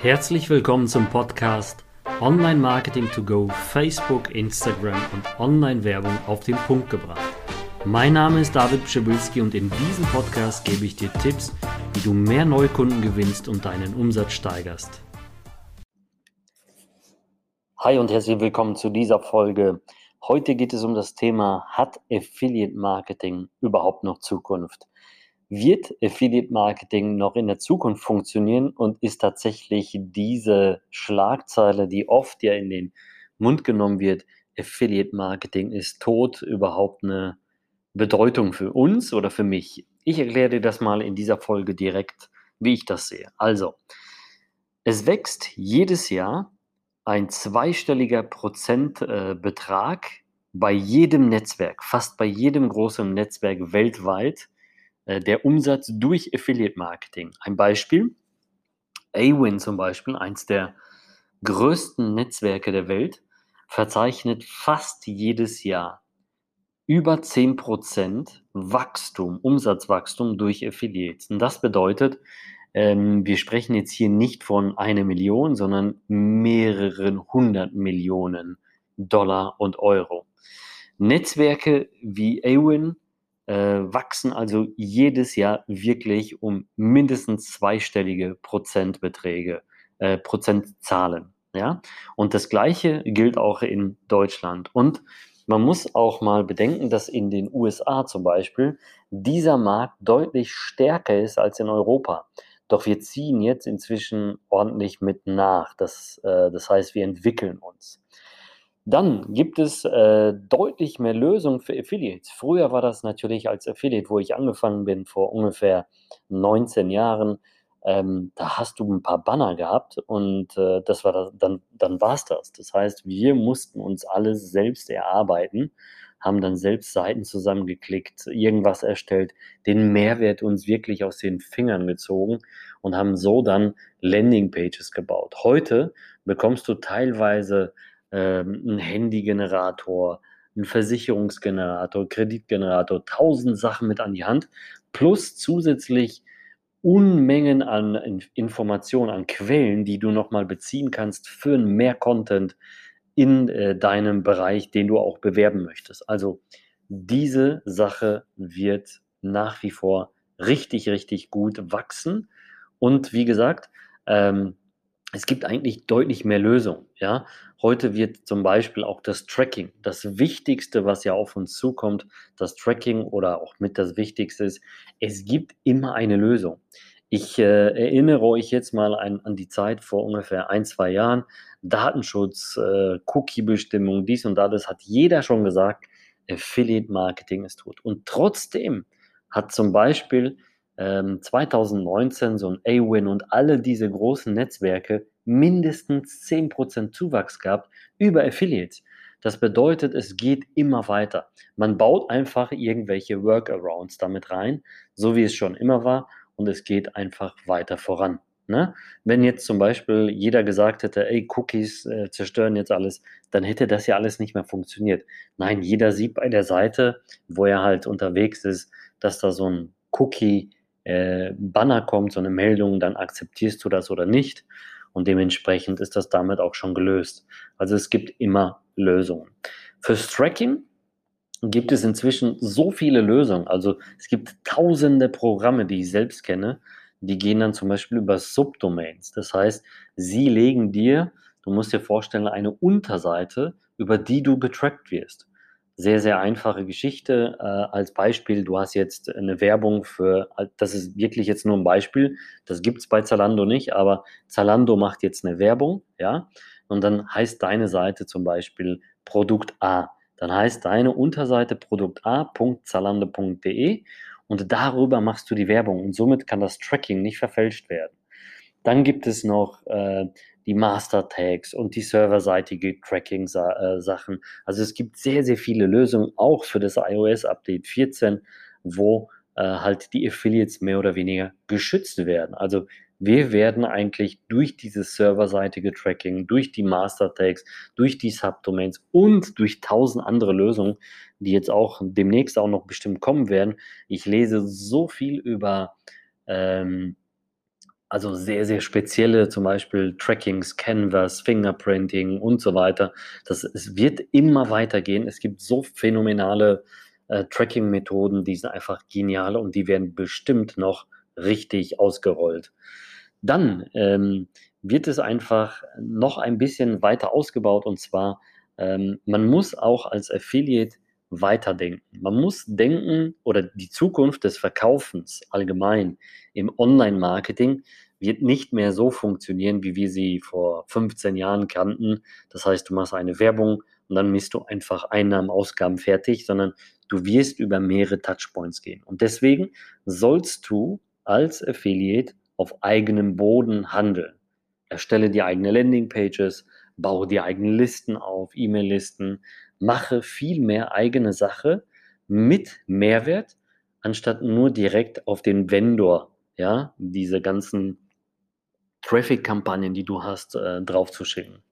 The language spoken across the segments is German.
Herzlich willkommen zum Podcast Online Marketing to Go, Facebook, Instagram und Online-Werbung auf den Punkt gebracht. Mein Name ist David Pschibilski und in diesem Podcast gebe ich dir Tipps, wie du mehr Neukunden gewinnst und deinen Umsatz steigerst. Hi und herzlich willkommen zu dieser Folge. Heute geht es um das Thema, hat Affiliate Marketing überhaupt noch Zukunft? Wird Affiliate Marketing noch in der Zukunft funktionieren und ist tatsächlich diese Schlagzeile, die oft ja in den Mund genommen wird, Affiliate Marketing ist tot, überhaupt eine Bedeutung für uns oder für mich? Ich erkläre dir das mal in dieser Folge direkt, wie ich das sehe. Also, es wächst jedes Jahr ein zweistelliger Prozentbetrag äh, bei jedem Netzwerk, fast bei jedem großen Netzwerk weltweit der Umsatz durch Affiliate Marketing. Ein Beispiel, Awin zum Beispiel, eins der größten Netzwerke der Welt, verzeichnet fast jedes Jahr über 10% Wachstum, Umsatzwachstum durch Affiliates. Und das bedeutet, ähm, wir sprechen jetzt hier nicht von einer Million, sondern mehreren hundert Millionen Dollar und Euro. Netzwerke wie Awin äh, wachsen also jedes Jahr wirklich um mindestens zweistellige Prozentbeträge, äh, Prozentzahlen. Ja? Und das Gleiche gilt auch in Deutschland. Und man muss auch mal bedenken, dass in den USA zum Beispiel dieser Markt deutlich stärker ist als in Europa. Doch wir ziehen jetzt inzwischen ordentlich mit nach. Das, äh, das heißt, wir entwickeln uns. Dann gibt es äh, deutlich mehr Lösungen für Affiliates. Früher war das natürlich als Affiliate, wo ich angefangen bin, vor ungefähr 19 Jahren. Ähm, da hast du ein paar Banner gehabt und äh, das war das, dann, dann war es das. Das heißt, wir mussten uns alles selbst erarbeiten, haben dann selbst Seiten zusammengeklickt, irgendwas erstellt, den Mehrwert uns wirklich aus den Fingern gezogen und haben so dann Landingpages gebaut. Heute bekommst du teilweise ähm, ein Handygenerator, ein Versicherungsgenerator, Kreditgenerator, tausend Sachen mit an die Hand, plus zusätzlich Unmengen an Informationen, an Quellen, die du nochmal beziehen kannst für mehr Content in äh, deinem Bereich, den du auch bewerben möchtest. Also diese Sache wird nach wie vor richtig, richtig gut wachsen. Und wie gesagt, ähm, es gibt eigentlich deutlich mehr Lösungen. Ja? Heute wird zum Beispiel auch das Tracking, das Wichtigste, was ja auf uns zukommt, das Tracking oder auch mit das Wichtigste ist, es gibt immer eine Lösung. Ich äh, erinnere euch jetzt mal an, an, die Zeit vor ungefähr ein, zwei Jahren. Datenschutz, äh, Cookie-Bestimmung, dies und das hat jeder schon gesagt, Affiliate Marketing ist tot. Und trotzdem hat zum Beispiel 2019 ähm, so ein A-Win und alle diese großen Netzwerke mindestens 10% Zuwachs gehabt über Affiliates. Das bedeutet, es geht immer weiter. Man baut einfach irgendwelche Workarounds damit rein, so wie es schon immer war, und es geht einfach weiter voran. Ne? Wenn jetzt zum Beispiel jeder gesagt hätte, ey, Cookies äh, zerstören jetzt alles, dann hätte das ja alles nicht mehr funktioniert. Nein, jeder sieht bei der Seite, wo er halt unterwegs ist, dass da so ein Cookie äh, Banner kommt, so eine Meldung, dann akzeptierst du das oder nicht. Und dementsprechend ist das damit auch schon gelöst. Also es gibt immer Lösungen. Fürs Tracking gibt es inzwischen so viele Lösungen. Also es gibt tausende Programme, die ich selbst kenne, die gehen dann zum Beispiel über Subdomains. Das heißt, sie legen dir, du musst dir vorstellen, eine Unterseite, über die du betrackt wirst sehr, sehr einfache Geschichte. Äh, als Beispiel, du hast jetzt eine Werbung für, das ist wirklich jetzt nur ein Beispiel, das gibt es bei Zalando nicht, aber Zalando macht jetzt eine Werbung, ja, und dann heißt deine Seite zum Beispiel Produkt A. Dann heißt deine Unterseite produkta.zalando.de und darüber machst du die Werbung und somit kann das Tracking nicht verfälscht werden. Dann gibt es noch äh, die Master Tags und die serverseitige Tracking-Sachen. Äh, also es gibt sehr, sehr viele Lösungen, auch für das iOS Update 14, wo äh, halt die Affiliates mehr oder weniger geschützt werden. Also wir werden eigentlich durch dieses serverseitige Tracking, durch die Master Tags, durch die Subdomains und durch tausend andere Lösungen, die jetzt auch demnächst auch noch bestimmt kommen werden. Ich lese so viel über ähm, also sehr, sehr spezielle, zum Beispiel Trackings, Canvas, Fingerprinting und so weiter. Das, es wird immer weitergehen. Es gibt so phänomenale äh, Tracking-Methoden, die sind einfach genial und die werden bestimmt noch richtig ausgerollt. Dann ähm, wird es einfach noch ein bisschen weiter ausgebaut und zwar, ähm, man muss auch als Affiliate weiterdenken. Man muss denken oder die Zukunft des Verkaufens allgemein im Online-Marketing wird nicht mehr so funktionieren, wie wir sie vor 15 Jahren kannten. Das heißt, du machst eine Werbung und dann misst du einfach Einnahmen, Ausgaben fertig, sondern du wirst über mehrere Touchpoints gehen. Und deswegen sollst du als Affiliate auf eigenem Boden handeln. Erstelle die eigene Landingpages, baue die eigenen Listen auf, E-Mail-Listen, mache viel mehr eigene Sache mit Mehrwert, anstatt nur direkt auf den Vendor, ja, diese ganzen Traffic-Kampagnen, die du hast, äh, draufzuschicken.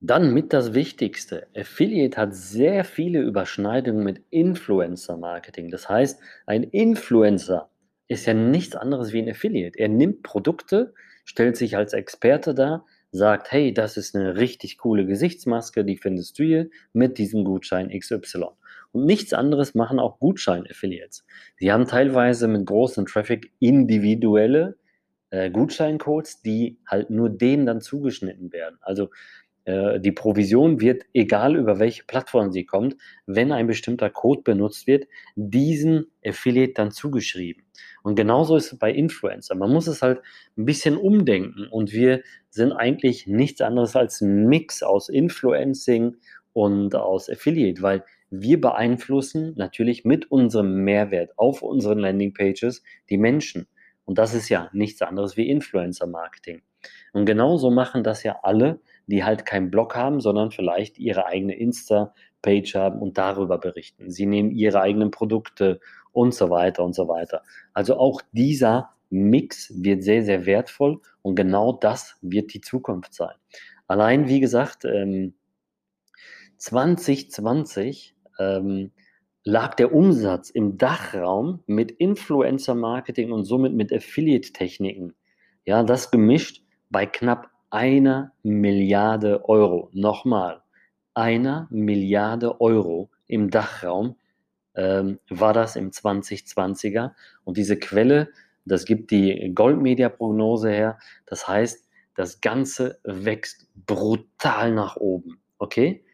Dann mit das Wichtigste. Affiliate hat sehr viele Überschneidungen mit Influencer-Marketing. Das heißt, ein Influencer ist ja nichts anderes wie ein Affiliate. Er nimmt Produkte, stellt sich als Experte dar, sagt, hey, das ist eine richtig coole Gesichtsmaske, die findest du hier mit diesem Gutschein XY. Und nichts anderes machen auch Gutschein-Affiliates. Sie haben teilweise mit großem Traffic individuelle äh, Gutscheincodes, die halt nur denen dann zugeschnitten werden. Also äh, die Provision wird, egal über welche Plattform sie kommt, wenn ein bestimmter Code benutzt wird, diesen Affiliate dann zugeschrieben. Und genauso ist es bei Influencer. Man muss es halt ein bisschen umdenken. Und wir sind eigentlich nichts anderes als ein Mix aus Influencing und aus Affiliate, weil wir beeinflussen natürlich mit unserem Mehrwert auf unseren Landingpages die Menschen. Und das ist ja nichts anderes wie Influencer-Marketing. Und genauso machen das ja alle, die halt keinen Blog haben, sondern vielleicht ihre eigene Insta-Page haben und darüber berichten. Sie nehmen ihre eigenen Produkte und so weiter und so weiter. Also auch dieser Mix wird sehr, sehr wertvoll und genau das wird die Zukunft sein. Allein, wie gesagt, ähm, 2020 ähm, lag der Umsatz im Dachraum mit Influencer-Marketing und somit mit Affiliate-Techniken, ja, das gemischt bei knapp einer Milliarde Euro. Nochmal, einer Milliarde Euro im Dachraum ähm, war das im 2020er. Und diese Quelle, das gibt die Goldmedia-Prognose her. Das heißt, das Ganze wächst brutal nach oben. Okay?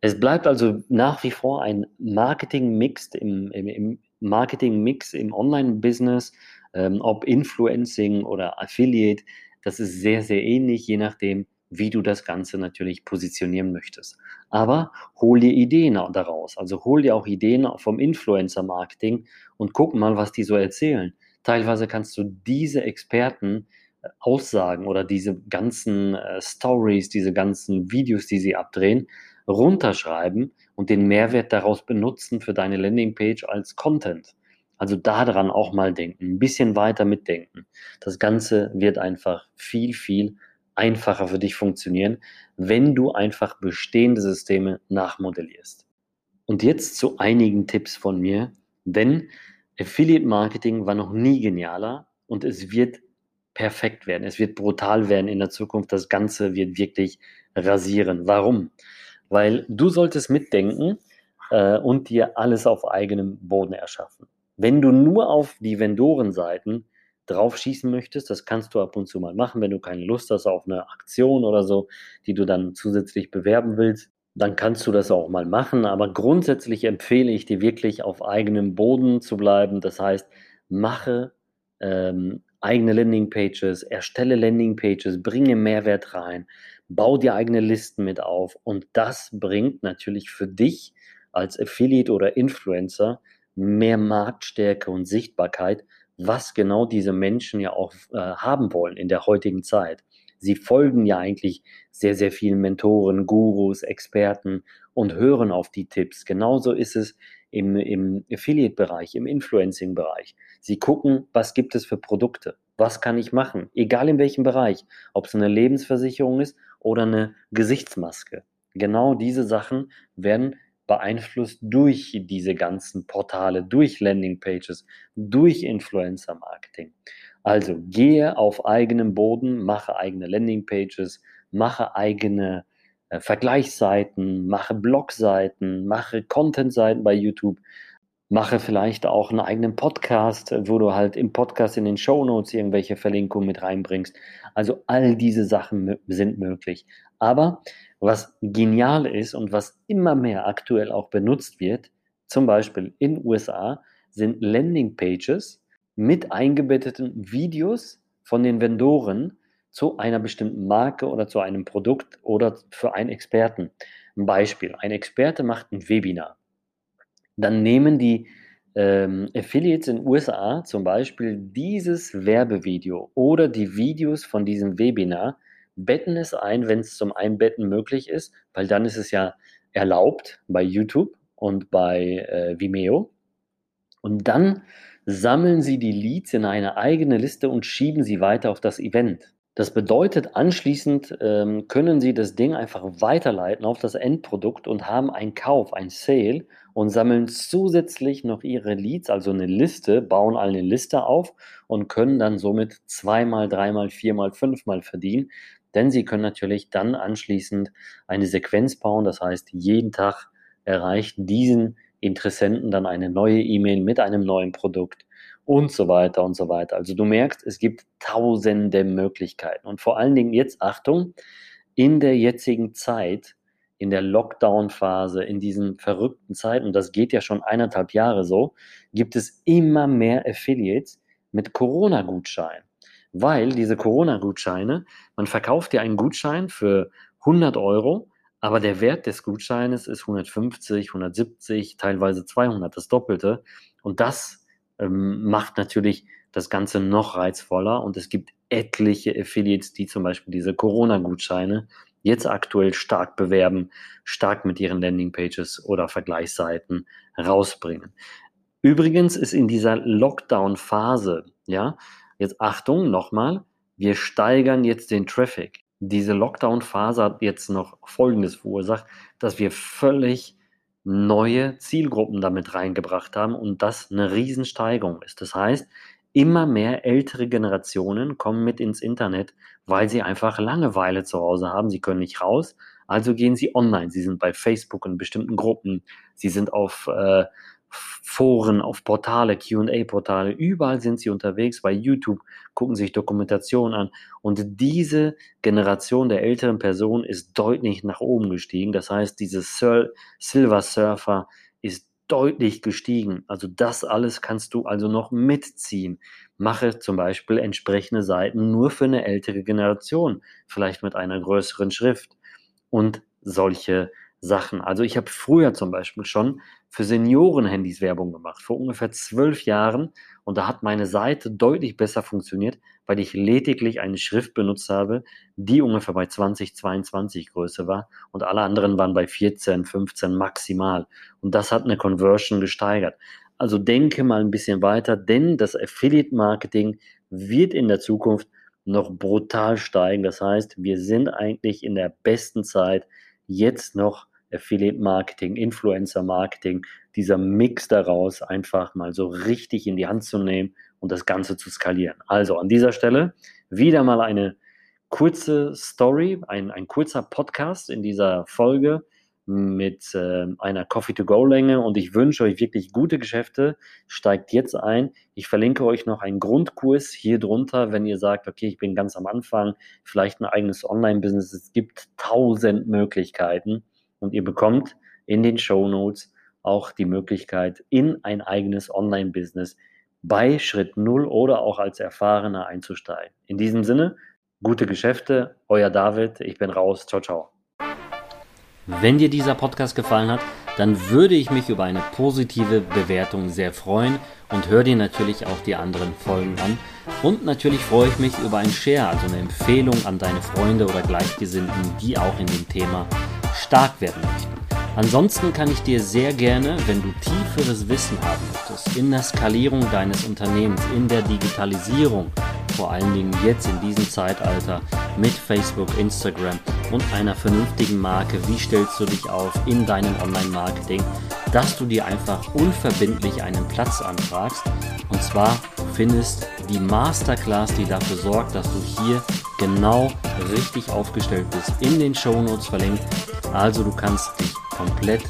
Es bleibt also nach wie vor ein Marketing-Mix im, im, im Marketing-Mix im Online-Business, ähm, ob Influencing oder Affiliate. Das ist sehr, sehr ähnlich, je nachdem, wie du das Ganze natürlich positionieren möchtest. Aber hol dir Ideen daraus. Also hol dir auch Ideen vom Influencer-Marketing und guck mal, was die so erzählen. Teilweise kannst du diese Experten äh, Aussagen oder diese ganzen äh, Stories, diese ganzen Videos, die sie abdrehen, runterschreiben und den Mehrwert daraus benutzen für deine Landingpage als Content. Also daran auch mal denken, ein bisschen weiter mitdenken. Das Ganze wird einfach viel, viel einfacher für dich funktionieren, wenn du einfach bestehende Systeme nachmodellierst. Und jetzt zu einigen Tipps von mir, denn Affiliate Marketing war noch nie genialer und es wird perfekt werden. Es wird brutal werden in der Zukunft. Das Ganze wird wirklich rasieren. Warum? Weil du solltest mitdenken äh, und dir alles auf eigenem Boden erschaffen. Wenn du nur auf die Vendorenseiten drauf schießen möchtest, das kannst du ab und zu mal machen, wenn du keine Lust hast auf eine Aktion oder so, die du dann zusätzlich bewerben willst, dann kannst du das auch mal machen. Aber grundsätzlich empfehle ich dir wirklich auf eigenem Boden zu bleiben. Das heißt, mache ähm, eigene Landingpages, erstelle Landingpages, bringe Mehrwert rein, bau dir eigene Listen mit auf und das bringt natürlich für dich als Affiliate oder Influencer mehr Marktstärke und Sichtbarkeit, was genau diese Menschen ja auch äh, haben wollen in der heutigen Zeit. Sie folgen ja eigentlich sehr, sehr vielen Mentoren, Gurus, Experten und hören auf die Tipps. Genauso ist es im, im Affiliate-Bereich, im Influencing-Bereich. Sie gucken, was gibt es für Produkte, was kann ich machen, egal in welchem Bereich, ob es eine Lebensversicherung ist oder eine Gesichtsmaske. Genau diese Sachen werden beeinflusst durch diese ganzen Portale, durch Landingpages, durch Influencer-Marketing. Also gehe auf eigenem Boden, mache eigene Landingpages, mache eigene äh, Vergleichsseiten, mache Blogseiten, mache Contentseiten bei YouTube, mache vielleicht auch einen eigenen Podcast, wo du halt im Podcast in den Show Notes irgendwelche Verlinkungen mit reinbringst. Also all diese Sachen sind möglich. Aber was genial ist und was immer mehr aktuell auch benutzt wird, zum Beispiel in USA, sind Landingpages mit eingebetteten Videos von den Vendoren zu einer bestimmten Marke oder zu einem Produkt oder für einen Experten. Ein Beispiel, ein Experte macht ein Webinar. Dann nehmen die ähm, Affiliates in USA zum Beispiel dieses Werbevideo oder die Videos von diesem Webinar, betten es ein, wenn es zum Einbetten möglich ist, weil dann ist es ja erlaubt bei YouTube und bei äh, Vimeo. Und dann sammeln Sie die Leads in eine eigene Liste und schieben sie weiter auf das Event. Das bedeutet, anschließend ähm, können Sie das Ding einfach weiterleiten auf das Endprodukt und haben einen Kauf, ein Sale und sammeln zusätzlich noch Ihre Leads, also eine Liste, bauen eine Liste auf und können dann somit zweimal, dreimal, viermal, fünfmal verdienen. Denn Sie können natürlich dann anschließend eine Sequenz bauen, das heißt, jeden Tag erreicht diesen Interessenten dann eine neue E-Mail mit einem neuen Produkt und so weiter und so weiter. Also du merkst, es gibt tausende Möglichkeiten. Und vor allen Dingen jetzt, Achtung, in der jetzigen Zeit, in der Lockdown-Phase, in diesen verrückten Zeiten, und das geht ja schon eineinhalb Jahre so, gibt es immer mehr Affiliates mit Corona-Gutscheinen. Weil diese Corona-Gutscheine, man verkauft ja einen Gutschein für 100 Euro, aber der Wert des Gutscheines ist 150, 170, teilweise 200, das Doppelte. Und das ähm, macht natürlich das Ganze noch reizvoller und es gibt etliche Affiliates, die zum Beispiel diese Corona-Gutscheine jetzt aktuell stark bewerben, stark mit ihren Landingpages oder Vergleichsseiten rausbringen. Übrigens ist in dieser Lockdown-Phase, ja, jetzt Achtung nochmal, wir steigern jetzt den Traffic. Diese Lockdown-Phase hat jetzt noch Folgendes verursacht, dass wir völlig neue Zielgruppen damit reingebracht haben und das eine Riesensteigerung ist. Das heißt, immer mehr ältere Generationen kommen mit ins Internet, weil sie einfach Langeweile zu Hause haben. Sie können nicht raus, also gehen sie online. Sie sind bei Facebook in bestimmten Gruppen. Sie sind auf äh, Foren, auf Portale, QA-Portale, überall sind sie unterwegs, bei YouTube gucken sich Dokumentationen an. Und diese Generation der älteren Personen ist deutlich nach oben gestiegen. Das heißt, dieses Silver Surfer ist deutlich gestiegen. Also das alles kannst du also noch mitziehen. Mache zum Beispiel entsprechende Seiten nur für eine ältere Generation, vielleicht mit einer größeren Schrift und solche Sachen. Also ich habe früher zum Beispiel schon für Seniorenhandys Werbung gemacht, vor ungefähr zwölf Jahren. Und da hat meine Seite deutlich besser funktioniert, weil ich lediglich eine Schrift benutzt habe, die ungefähr bei 20, 22 Größe war. Und alle anderen waren bei 14, 15 maximal. Und das hat eine Conversion gesteigert. Also denke mal ein bisschen weiter, denn das Affiliate Marketing wird in der Zukunft noch brutal steigen. Das heißt, wir sind eigentlich in der besten Zeit, jetzt noch Affiliate Marketing, Influencer Marketing, dieser Mix daraus einfach mal so richtig in die Hand zu nehmen und das Ganze zu skalieren. Also an dieser Stelle wieder mal eine kurze Story, ein, ein kurzer Podcast in dieser Folge mit äh, einer Coffee-to-Go-Länge und ich wünsche euch wirklich gute Geschäfte. Steigt jetzt ein. Ich verlinke euch noch einen Grundkurs hier drunter, wenn ihr sagt, okay, ich bin ganz am Anfang, vielleicht ein eigenes Online-Business. Es gibt tausend Möglichkeiten und ihr bekommt in den Show Notes auch die Möglichkeit, in ein eigenes Online-Business bei Schritt Null oder auch als Erfahrener einzusteigen. In diesem Sinne, gute Geschäfte, euer David, ich bin raus, ciao, ciao. Wenn dir dieser Podcast gefallen hat, dann würde ich mich über eine positive Bewertung sehr freuen und hör dir natürlich auch die anderen Folgen an. Und natürlich freue ich mich über ein Share, also eine Empfehlung an deine Freunde oder Gleichgesinnten, die auch in dem Thema stark werden möchten. Ansonsten kann ich dir sehr gerne, wenn du tieferes Wissen haben möchtest, in der Skalierung deines Unternehmens, in der Digitalisierung, vor allen Dingen jetzt in diesem Zeitalter mit Facebook, Instagram und einer vernünftigen Marke, wie stellst du dich auf in deinem Online-Marketing, dass du dir einfach unverbindlich einen Platz anfragst. Und zwar findest die Masterclass, die dafür sorgt, dass du hier genau richtig aufgestellt bist, in den Show Notes verlinkt. Also du kannst dich komplett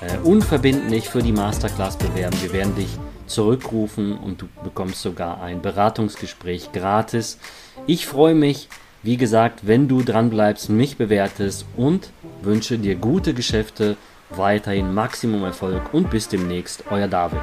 äh, unverbindlich für die Masterclass bewerben. Wir werden dich zurückrufen und du bekommst sogar ein Beratungsgespräch gratis. Ich freue mich, wie gesagt, wenn du dran bleibst, mich bewertest und wünsche dir gute Geschäfte, weiterhin Maximum Erfolg und bis demnächst, euer David.